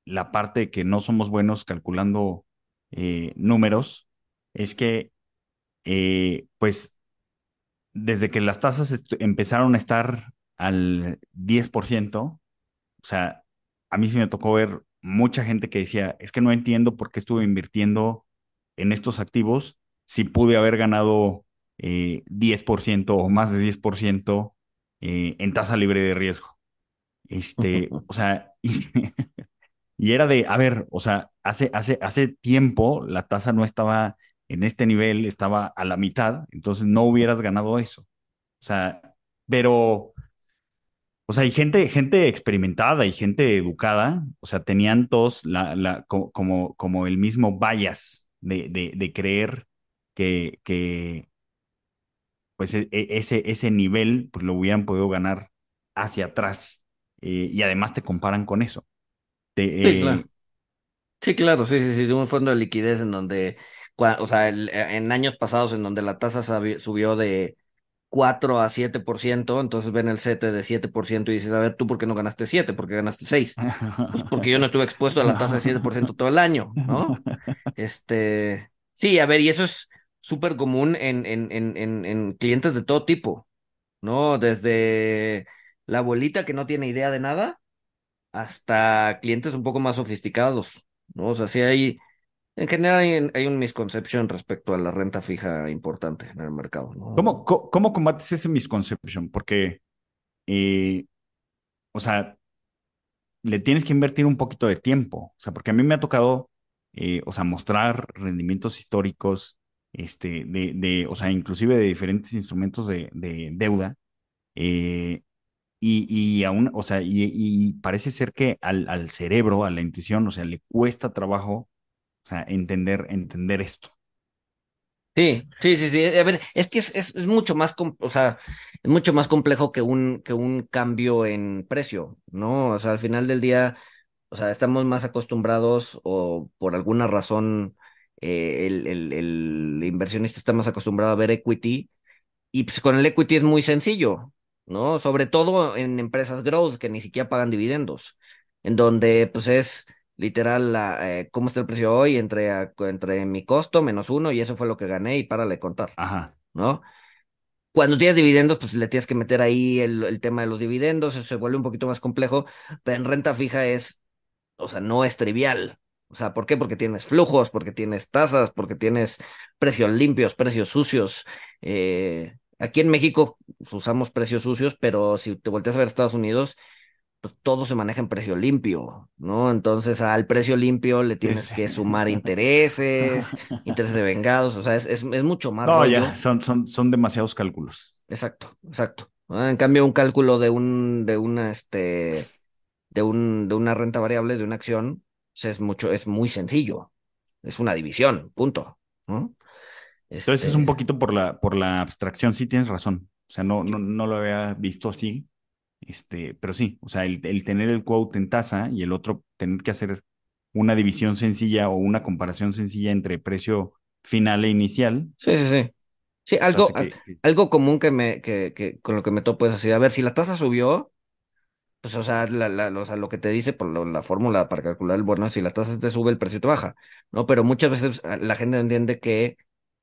la parte que no somos buenos calculando eh, números, es que, pues, desde que las tasas empezaron a estar al 10%, o sea, a mí sí me tocó ver mucha gente que decía, es que no entiendo por qué estuve invirtiendo en estos activos si pude haber ganado 10% eh, o más de 10% en tasa libre de riesgo. Este, o sea, Y era de, a ver, o sea, hace, hace, hace tiempo la tasa no estaba en este nivel, estaba a la mitad, entonces no hubieras ganado eso. O sea, pero, o sea, hay gente, gente experimentada y gente educada, o sea, tenían todos la, la, como, como el mismo bias de, de, de creer que, que pues e, e, ese, ese nivel pues lo hubieran podido ganar hacia atrás. Eh, y además te comparan con eso sí, claro. Eh, sí, claro, sí, sí, sí, un fondo de liquidez en donde, o sea, en años pasados en donde la tasa subió de 4 a 7%, entonces ven el CETE de 7% y dices, a ver, ¿tú por qué no ganaste 7? ¿Por qué ganaste 6? Pues porque yo no estuve expuesto a la tasa de 7% todo el año, ¿no? Este, sí, a ver, y eso es súper común en, en, en, en clientes de todo tipo, ¿no? Desde la abuelita que no tiene idea de nada hasta clientes un poco más sofisticados, ¿no? O sea, sí hay, en general hay, hay un misconception respecto a la renta fija importante en el mercado, ¿no? ¿Cómo, cómo, combates ese misconception? Porque, eh, o sea, le tienes que invertir un poquito de tiempo, o sea, porque a mí me ha tocado, eh, o sea, mostrar rendimientos históricos, este, de, de, o sea, inclusive de diferentes instrumentos de, de deuda, eh, y, y aún, o sea, y, parece ser que al, al, cerebro, a la intuición, o sea, le cuesta trabajo, o sea, entender, entender esto. Sí, sí, sí, sí. A ver, es que es, es, mucho más, o sea, es mucho más complejo que un, que un cambio en precio, ¿no? O sea, al final del día, o sea, estamos más acostumbrados o por alguna razón eh, el, el, el inversionista está más acostumbrado a ver equity y pues con el equity es muy sencillo. ¿no? Sobre todo en empresas growth que ni siquiera pagan dividendos, en donde pues es literal la, eh, cómo está el precio hoy entre, entre mi costo menos uno y eso fue lo que gané y para de contar, Ajá. ¿no? Cuando tienes dividendos, pues le tienes que meter ahí el, el tema de los dividendos, eso se vuelve un poquito más complejo, pero en renta fija es, o sea, no es trivial. O sea, ¿por qué? Porque tienes flujos, porque tienes tasas, porque tienes precios limpios, precios sucios, eh, Aquí en México usamos precios sucios, pero si te volteas a ver Estados Unidos, pues todo se maneja en precio limpio, ¿no? Entonces al precio limpio le tienes que sumar intereses, intereses de vengados, o sea, es, es, mucho más. No, ya, son, son, son demasiados cálculos. Exacto, exacto. En cambio, un cálculo de un, de una, este, de un, de una renta variable, de una acción, pues, es mucho, es muy sencillo. Es una división, punto. ¿no? Entonces es un este poquito por la, por la abstracción, sí tienes razón. O sea, no, no, no lo había visto así. Este, pero sí, o sea, el, tener el quote en tasa y el otro tener que hacer una división sencilla o una comparación sencilla entre precio final e inicial. Sí, sí, sí. Sí, algo, algo común que me, que, que, con lo que me topo es así, a ver, si la tasa subió, pues, o sea, la, la, o sea, lo que te dice por la fórmula para calcular el bono, si la tasa te sube, el precio te baja, ¿no? Pero muchas veces ah, la gente no entiende que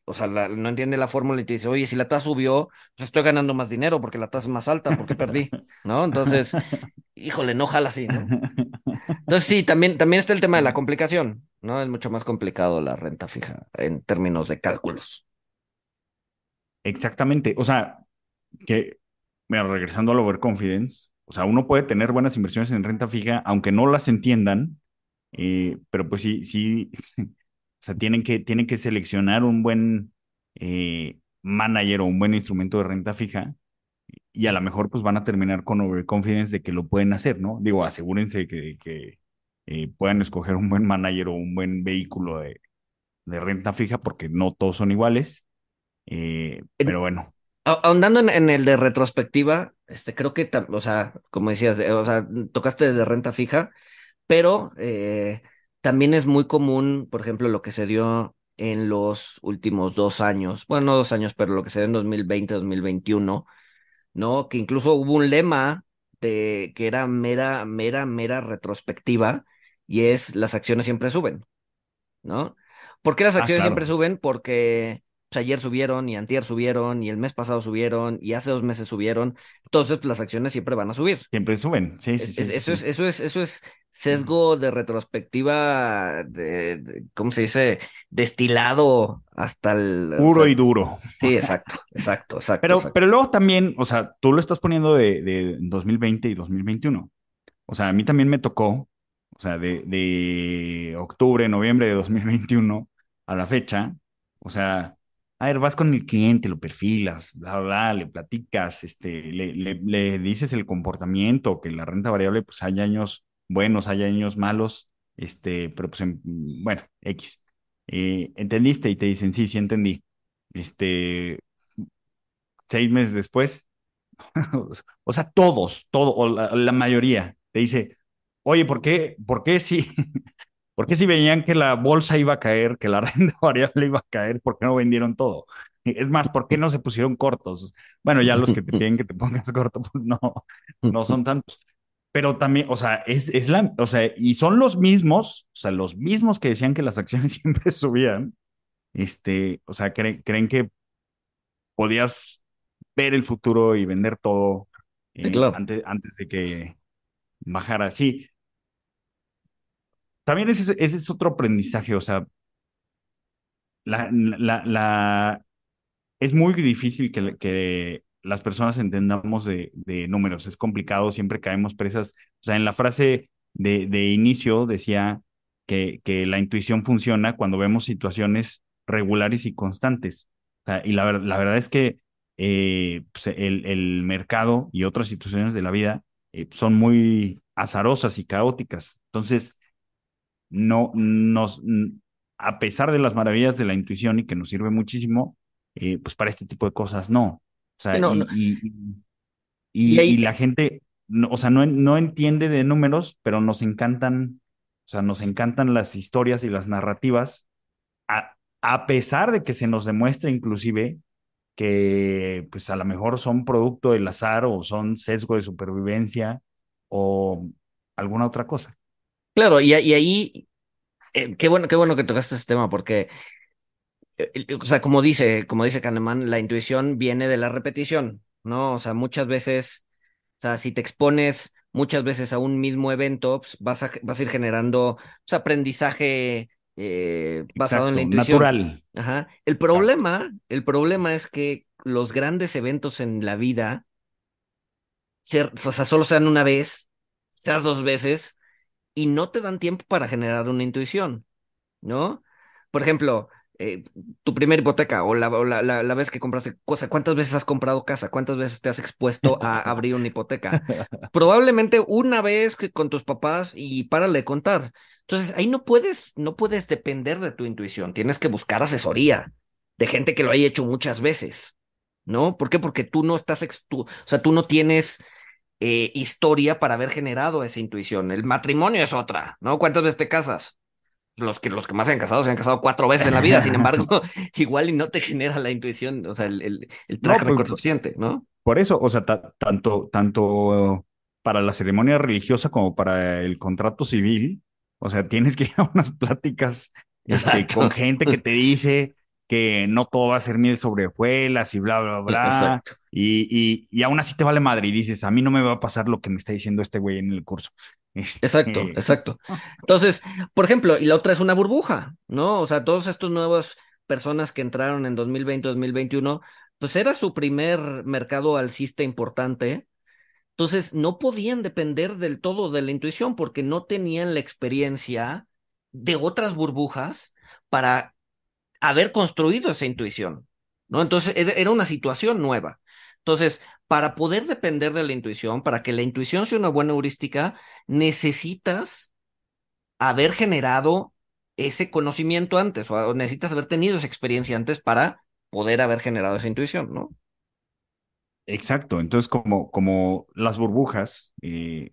o sea, no entiende la fórmula y te dice, oye, si la tasa subió, pues estoy ganando más dinero porque la tasa es más alta, porque perdí, ¿no? Entonces, híjole, no jala así, ¿no? Entonces, sí, también, también está el tema de la complicación, ¿no? Es mucho más complicado la renta fija en términos de cálculos. Exactamente. O sea, que, mira, regresando al overconfidence, o sea, uno puede tener buenas inversiones en renta fija, aunque no las entiendan, eh, pero pues sí, sí, o sea, tienen que, tienen que seleccionar un buen eh, manager o un buen instrumento de renta fija y a lo mejor pues van a terminar con overconfidence de que lo pueden hacer, ¿no? Digo, asegúrense que, que eh, puedan escoger un buen manager o un buen vehículo de, de renta fija porque no todos son iguales, eh, pero bueno. Ahondando en, en, el de retrospectiva, este, creo que, o sea, como decías, eh, o sea, tocaste de renta fija, pero eh, también es muy común, por ejemplo, lo que se dio en los últimos dos años, bueno, no dos años, pero lo que se dio en 2020, 2021, ¿no? Que incluso hubo un lema de que era mera, mera, mera retrospectiva y es las acciones siempre suben, ¿no? ¿Por qué las ah, acciones siempre suben? Porque pues, ayer subieron y antier subieron y el mes pasado subieron y hace dos meses subieron. Entonces, pues, las acciones siempre van a subir. Siempre suben, sí, sí, eso, Es, eso, es, eso es sesgo de retrospectiva, de, ¿cómo se dice? Destilado hasta el... Puro y duro. Sí, exacto, exacto, exacto. Pero, pero luego también, o sea, tú lo estás poniendo de, de 2020 y 2021. O sea, a mí también me tocó, o sea, de, de octubre, noviembre de 2021 a la fecha, o sea, a ver, vas con el cliente, lo perfilas, bla, bla, bla, le platicas, este, le, le, dices el comportamiento, que la renta variable, pues hay años buenos, hay años malos, este, pero pues, bueno, X. Eh, ¿Entendiste? Y te dicen, sí, sí entendí. Este, seis meses después, o sea, todos, todo, la, la, mayoría, te dice, oye, ¿por qué, por qué sí, porque si veían que la bolsa iba a caer, que la renta variable iba a caer, ¿por qué no vendieron todo? Es más, ¿por qué no se pusieron cortos? Bueno, ya los que te piden que te pongas corto, pues no, no son tantos. Pero también, o sea, es, es la, o sea, y son los mismos, o sea, los mismos que decían que las acciones siempre subían, este, o sea, creen, creen que podías ver el futuro y vender todo eh, antes, antes de que bajara. Sí, también ese, es otro aprendizaje, o sea, la, la, es muy difícil que, que las personas entendamos de, números, es complicado, siempre caemos presas. O sea, en la frase de, de inicio decía que, que, la intuición funciona cuando vemos situaciones regulares y constantes. O sea, y la, la verdad es que eh, pues el, el, mercado y otras situaciones de la vida eh, son muy azarosas y caóticas. Entonces, no nos, a pesar de las maravillas de la intuición y que nos sirve muchísimo, eh, pues para este tipo de cosas no. O sea, y, la gente, no, o sea, no, no entiende de números, pero nos encantan, o sea, nos encantan las historias y las narrativas, a, a pesar de que se nos demuestra inclusive que pues a lo mejor son producto del azar o son sesgo de supervivencia o alguna otra cosa. Claro, y, ahí, eh, qué bueno, qué bueno que tocaste este tema, porque, eh, o sea, como dice, como dice Kahneman, la intuición viene de la repetición, ¿no? O sea, muchas veces, o sea, si te expones muchas veces a un mismo evento, pues, vas, a, vas a ir generando pues, aprendizaje eh, basado en la intuición. Natural. Ajá. El problema, el problema es que los grandes eventos en la vida, o sea, solo sean una vez, seas dos veces, y no te dan tiempo para generar una intuición, ¿no? Por ejemplo, eh, tu primera hipoteca o, la, la, vez que compraste cosa, ¿cuántas veces has comprado casa? ¿Cuántas veces te has expuesto a abrir una hipoteca? Probablemente una vez que con tus papás y párale de contar. Entonces, ahí no puedes, no puedes depender de tu intuición, tienes que buscar asesoría de gente que lo haya hecho muchas veces, ¿no? ¿Por qué? Porque tú no estás, tú, o sea, tú no tienes eh, historia para haber generado esa intuición. El matrimonio es otra, ¿no? ¿Cuántas veces te casas? Los que, los que más se han casado se han casado cuatro veces en la vida, sin embargo, igual y no te genera la intuición, o sea, el, el, el track pues, suficiente, ¿no? Por eso, o sea, tanto, tanto para la ceremonia religiosa como para el contrato civil, o sea, tienes que ir a unas pláticas este, con gente que te dice que no todo va a ser miel sobre hojuelas y bla, bla, bla. Exacto. Y, y, y, aún así te vale madre y dices, a mí no me va a pasar lo que me está diciendo este güey en el curso. Este, exacto, exacto. Entonces, por ejemplo, y la otra es una burbuja, ¿no? O sea, todos estos nuevos personas que entraron en 2020, 2021, pues era su primer mercado alcista importante. Entonces no podían depender del todo de la intuición porque no tenían la experiencia de otras burbujas para haber construido esa intuición, ¿no? Entonces era una situación nueva. Entonces, para poder depender de la intuición, para que la intuición sea una buena heurística, necesitas haber generado ese conocimiento antes o necesitas haber tenido esa experiencia antes para poder haber generado esa intuición, ¿no? Exacto, entonces como, como las burbujas, eh,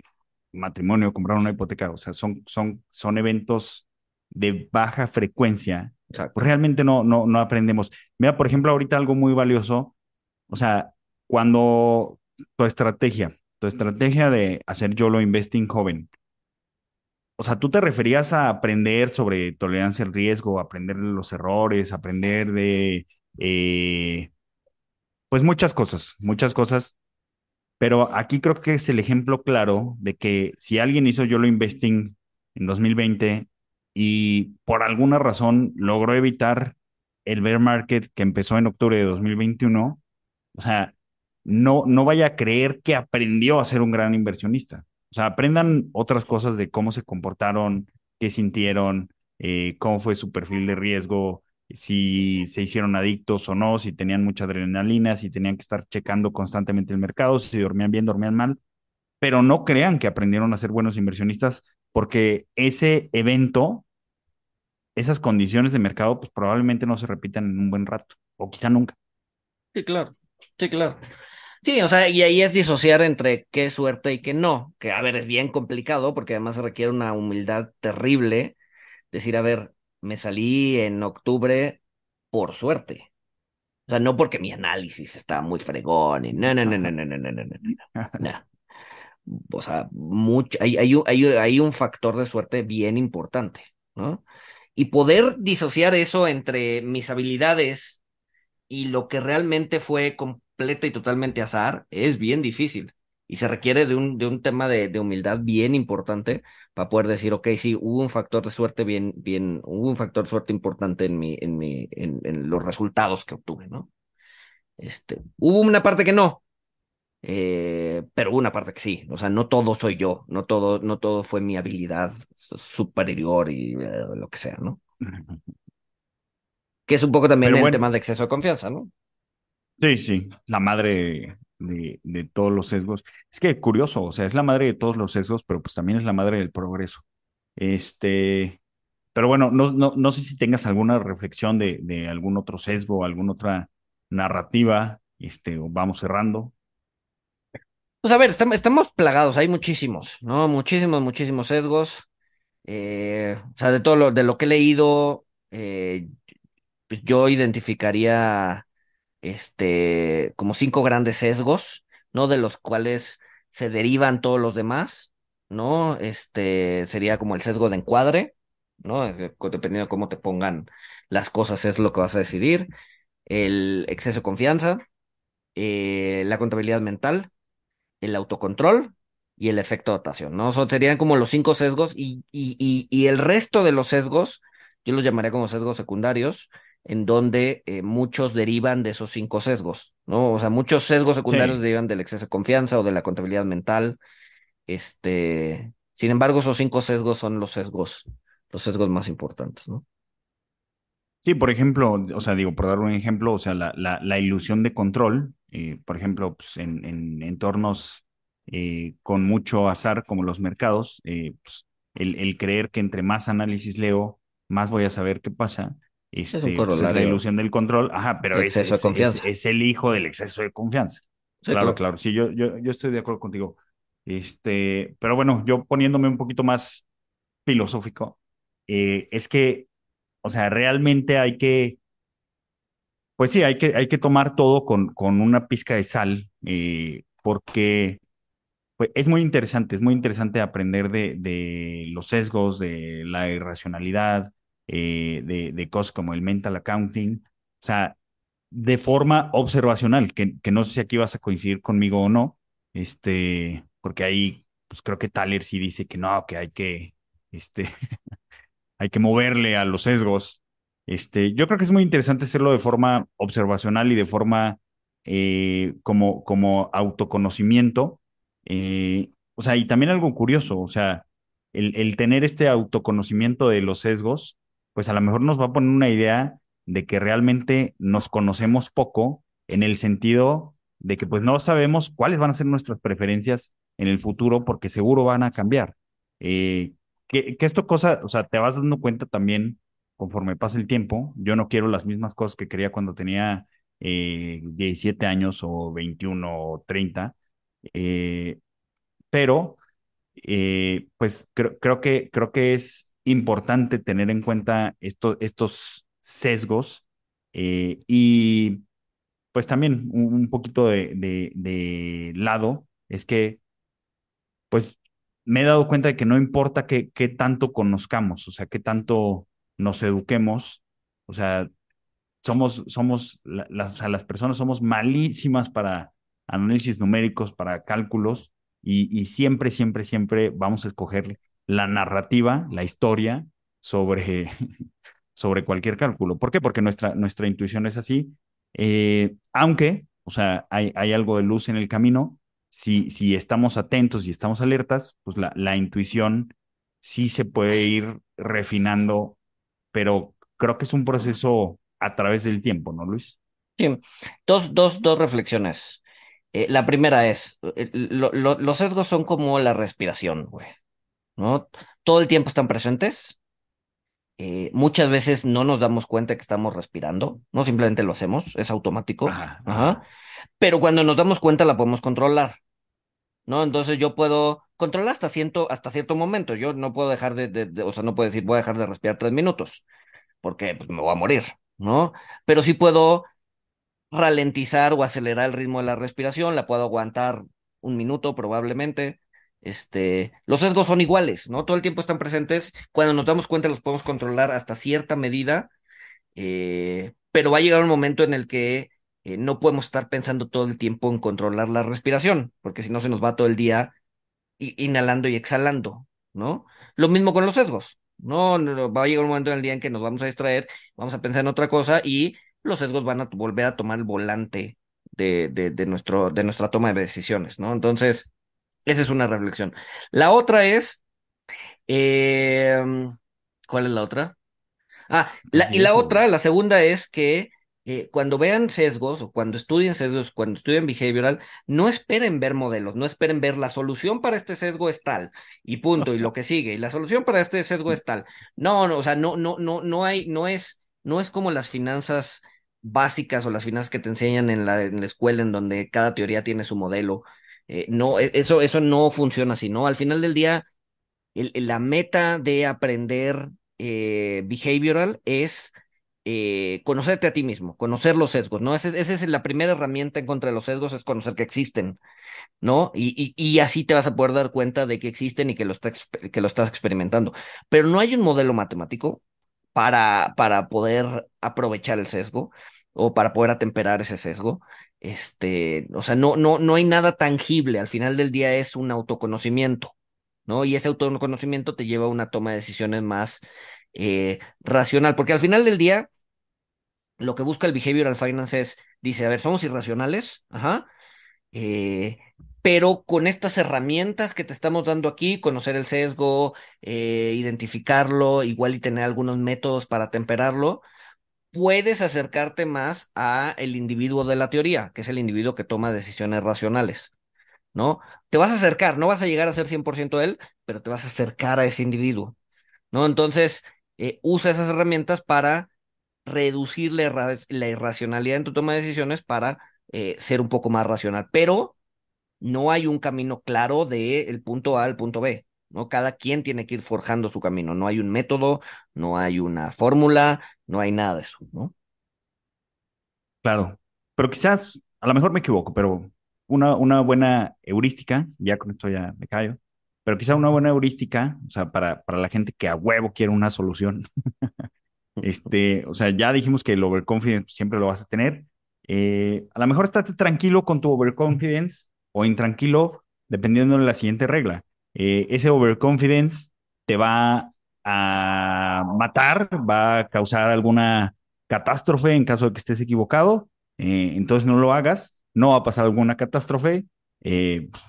matrimonio, comprar una hipoteca, o sea, son, son, son eventos de baja frecuencia, pues realmente no, no, no aprendemos. Mira, por ejemplo, ahorita algo muy valioso, o sea, cuando tu estrategia, tu estrategia de hacer YOLO Investing joven, o sea, tú te referías a aprender sobre tolerancia al riesgo, aprender de los errores, aprender de, eh, pues muchas cosas, muchas cosas. Pero aquí creo que es el ejemplo claro de que si alguien hizo YOLO Investing en 2020 y por alguna razón logró evitar el bear market que empezó en octubre de 2021, o sea, no, no vaya a creer que aprendió a ser un gran inversionista. O sea, aprendan otras cosas de cómo se comportaron, qué sintieron, eh, cómo fue su perfil de riesgo, si se hicieron adictos o no, si tenían mucha adrenalina, si tenían que estar checando constantemente el mercado, si dormían bien, dormían mal. Pero no crean que aprendieron a ser buenos inversionistas porque ese evento, esas condiciones de mercado, pues probablemente no se repitan en un buen rato o quizá nunca. Sí, claro. Sí, claro. Sí, o sea, y ahí es disociar entre qué suerte y qué no, que a ver, es bien complicado porque además requiere una humildad terrible. Decir, a ver, me salí en octubre por suerte. O sea, no porque mi análisis estaba muy fregón y no, no, no, no, no, no, no, no, no. no. O sea, mucho, hay, hay, hay, hay un factor de suerte bien importante, ¿no? Y poder disociar eso entre mis habilidades y lo que realmente fue completa y totalmente azar es bien difícil. Y se requiere de un, de un tema de, de, humildad bien importante para poder decir, ok, sí, hubo un factor de suerte bien, bien, hubo un factor de suerte importante en mi, en mi, en, en los resultados que obtuve, ¿no? Este, hubo una parte que no, eh, pero hubo una parte que sí, o sea, no todo soy yo, no todo, no todo fue mi habilidad superior y eh, lo que sea, ¿no? Que es un poco también el tema de exceso de confianza, ¿no? Sí, sí, la madre de, de, todos los sesgos. Es que curioso, o sea, es la madre de todos los sesgos, pero pues también es la madre del progreso. Este, pero bueno, no, no, no sé si tengas alguna reflexión de, de algún otro sesgo, alguna otra narrativa, este, vamos cerrando. Pues a ver, estamos, plagados, hay muchísimos, ¿no? Muchísimos, muchísimos sesgos. Eh, o sea, de todo lo, de lo que he leído, eh, yo identificaría este, como cinco grandes sesgos, ¿no? De los cuales se derivan todos los demás, ¿no? Este sería como el sesgo de encuadre, ¿no? Dependiendo de cómo te pongan las cosas es lo que vas a decidir. El exceso de confianza, eh, la contabilidad mental, el autocontrol y el efecto dotación, ¿no? Son, serían como los cinco sesgos y, y, y, y el resto de los sesgos, yo los llamaría como sesgos secundarios, en donde eh, muchos derivan de esos cinco sesgos, ¿no? O sea, muchos sesgos secundarios derivan del exceso de confianza o de la contabilidad mental. Este, sin embargo, esos cinco sesgos son los sesgos, los sesgos más importantes, ¿no? Sí, por ejemplo, o sea, digo, por dar un ejemplo, o sea, la, la, la ilusión de control, eh, por ejemplo, pues en, en entornos eh, con mucho azar como los mercados, pues, el, el creer que entre más análisis leo, más voy a saber qué pasa, este, es, pues, la ilusión del control, ajá, pero es, es, es, el hijo del exceso de confianza. claro, claro, sí, yo, yo, yo estoy de acuerdo contigo. Este, pero bueno, yo poniéndome un poquito más filosófico, eh, es que, o sea, realmente hay que, pues sí, hay que, hay que tomar todo con, con una pizca de sal, eh, porque pues, es muy interesante, es muy interesante aprender de, de los sesgos, de la irracionalidad, eh, de, de, cosas como el mental accounting, o sea, de forma observacional, que, que, no sé si aquí vas a coincidir conmigo o no, este, porque ahí, pues creo que Thaler sí dice que no, que hay que, este, hay que moverle a los sesgos. Este, yo creo que es muy interesante hacerlo de forma observacional y de forma eh, como, como autoconocimiento. Eh, o sea, y también algo curioso, o sea, el, el tener este autoconocimiento de los sesgos, pues a lo mejor nos va a poner una idea de que realmente nos conocemos poco en el sentido de que pues no sabemos cuáles van a ser nuestras preferencias en el futuro porque seguro van a cambiar. Eh, que, que esto cosa, o sea, te vas dando cuenta también conforme pasa el tiempo. Yo no quiero las mismas cosas que quería cuando tenía eh, 17 años o 21 o 30, eh, pero eh, pues creo, creo, que, creo que es importante tener en cuenta esto, estos sesgos eh, y pues también un, poquito de, lado es que pues me he dado cuenta de que no importa qué, qué tanto conozcamos, o sea, qué tanto nos eduquemos, o sea, somos, somos, las, las personas somos malísimas para análisis numéricos, para cálculos, y, y, siempre, siempre, siempre vamos a escoger la narrativa, la historia sobre, sobre cualquier cálculo. ¿Por qué? Porque nuestra, nuestra intuición es así, eh, aunque, o sea, hay, hay algo de luz en el camino, si, si estamos atentos y estamos alertas, pues la, la intuición sí se puede ir refinando, pero creo que es un proceso a través del tiempo, ¿no, Luis? Sí, dos, dos, dos reflexiones. Eh, la primera es, eh, lo, lo, los sesgos son como la respiración, güey, ¿no? Todo el tiempo están presentes. Eh, muchas veces no nos damos cuenta que estamos respirando, no simplemente lo hacemos, es automático. Ajá, ajá. Pero cuando nos damos cuenta la podemos controlar, ¿no? Entonces yo puedo controlar hasta cierto, hasta cierto momento. Yo no puedo dejar de, de, de, o sea, no puedo decir voy a dejar de respirar tres minutos, porque pues, me voy a morir, ¿no? Pero sí puedo ralentizar o acelerar el ritmo de la respiración, la puedo aguantar un minuto probablemente. Este, los sesgos son iguales, ¿no? Todo el tiempo están presentes. Cuando nos damos cuenta los podemos controlar hasta cierta medida, eh, pero va a llegar un momento en el que eh, no podemos estar pensando todo el tiempo en controlar la respiración, porque si no se nos va todo el día inhalando y exhalando, ¿no? Lo mismo con los sesgos. No, va a llegar un momento en el día en que nos vamos a distraer, vamos a pensar en otra cosa y los sesgos van a volver a tomar el volante de, de, nuestro, de nuestra toma de decisiones, ¿no? Entonces, esa es una reflexión. La otra es, eh, ¿cuál es la otra? Ah, la, y la otra, la segunda es que eh, cuando vean sesgos o cuando estudien sesgos, cuando estudien behavioral, no esperen ver modelos, no esperen ver la solución para este sesgo es tal y punto, y lo que sigue, y la solución para este sesgo es tal. No, no, o sea, no, no, no, no hay, no es, no es como las finanzas básicas o las finanzas que te enseñan en la, en la escuela en donde cada teoría tiene su modelo. Eh, no, eso, eso no funciona así, ¿no? Al final del día, la meta de aprender eh, behavioral es eh, conocerte a ti mismo, conocer los sesgos, ¿no? Esa es la primera herramienta en contra de los sesgos, es conocer que existen, ¿no? Y, y, y, así te vas a poder dar cuenta de que existen y que lo, está, que lo estás experimentando. Pero no hay un modelo matemático para, para poder aprovechar el sesgo o para poder atemperar ese sesgo. Este, o sea, no, no, no hay nada tangible. Al final del día es un autoconocimiento, ¿no? Y ese autoconocimiento te lleva a una toma de decisiones más eh, racional, porque al final del día, lo que busca el behavioral finance es, dice, a ver, somos irracionales, ajá, eh, pero con estas herramientas que te estamos dando aquí, conocer el sesgo, eh, identificarlo, igual y tener algunos métodos para temperarlo, puedes acercarte más a el individuo de la teoría, que es el individuo que toma decisiones racionales, ¿no? Te vas a acercar, no vas a llegar a ser 100% él, pero te vas a acercar a ese individuo, ¿no? Entonces, eh, usa esas herramientas para reducir la, irra la, irracionalidad en tu toma de decisiones para eh, ser un poco más racional, pero no hay un camino claro del el punto A al punto B, ¿no? Cada quien tiene que ir forjando su camino, no hay un método, no hay una fórmula, no hay nada de eso, ¿no? Claro, pero quizás, a lo mejor me equivoco, pero una, una buena heurística, ya con esto ya me callo, pero quizá una buena heurística, o sea, para, para la gente que a huevo quiere una solución, este, o sea, ya dijimos que el overconfidence siempre lo vas a tener, eh, a lo mejor estate tranquilo con tu overconfidence, o intranquilo, dependiendo de la siguiente regla. Eh, ese overconfidence te va a matar, va a causar alguna catástrofe en caso de que estés equivocado, eh, entonces no lo hagas. no va a pasar alguna catástrofe, eh, pues,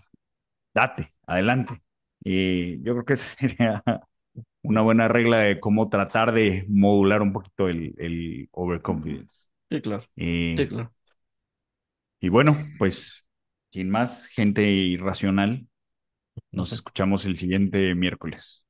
date, adelante. Yo creo que esa sería una buena regla de cómo tratar de modular un poquito el, el overconfidence. Sí, claro. Sí, claro. y bueno, pues sin más, gente irracional, nos escuchamos el siguiente miércoles.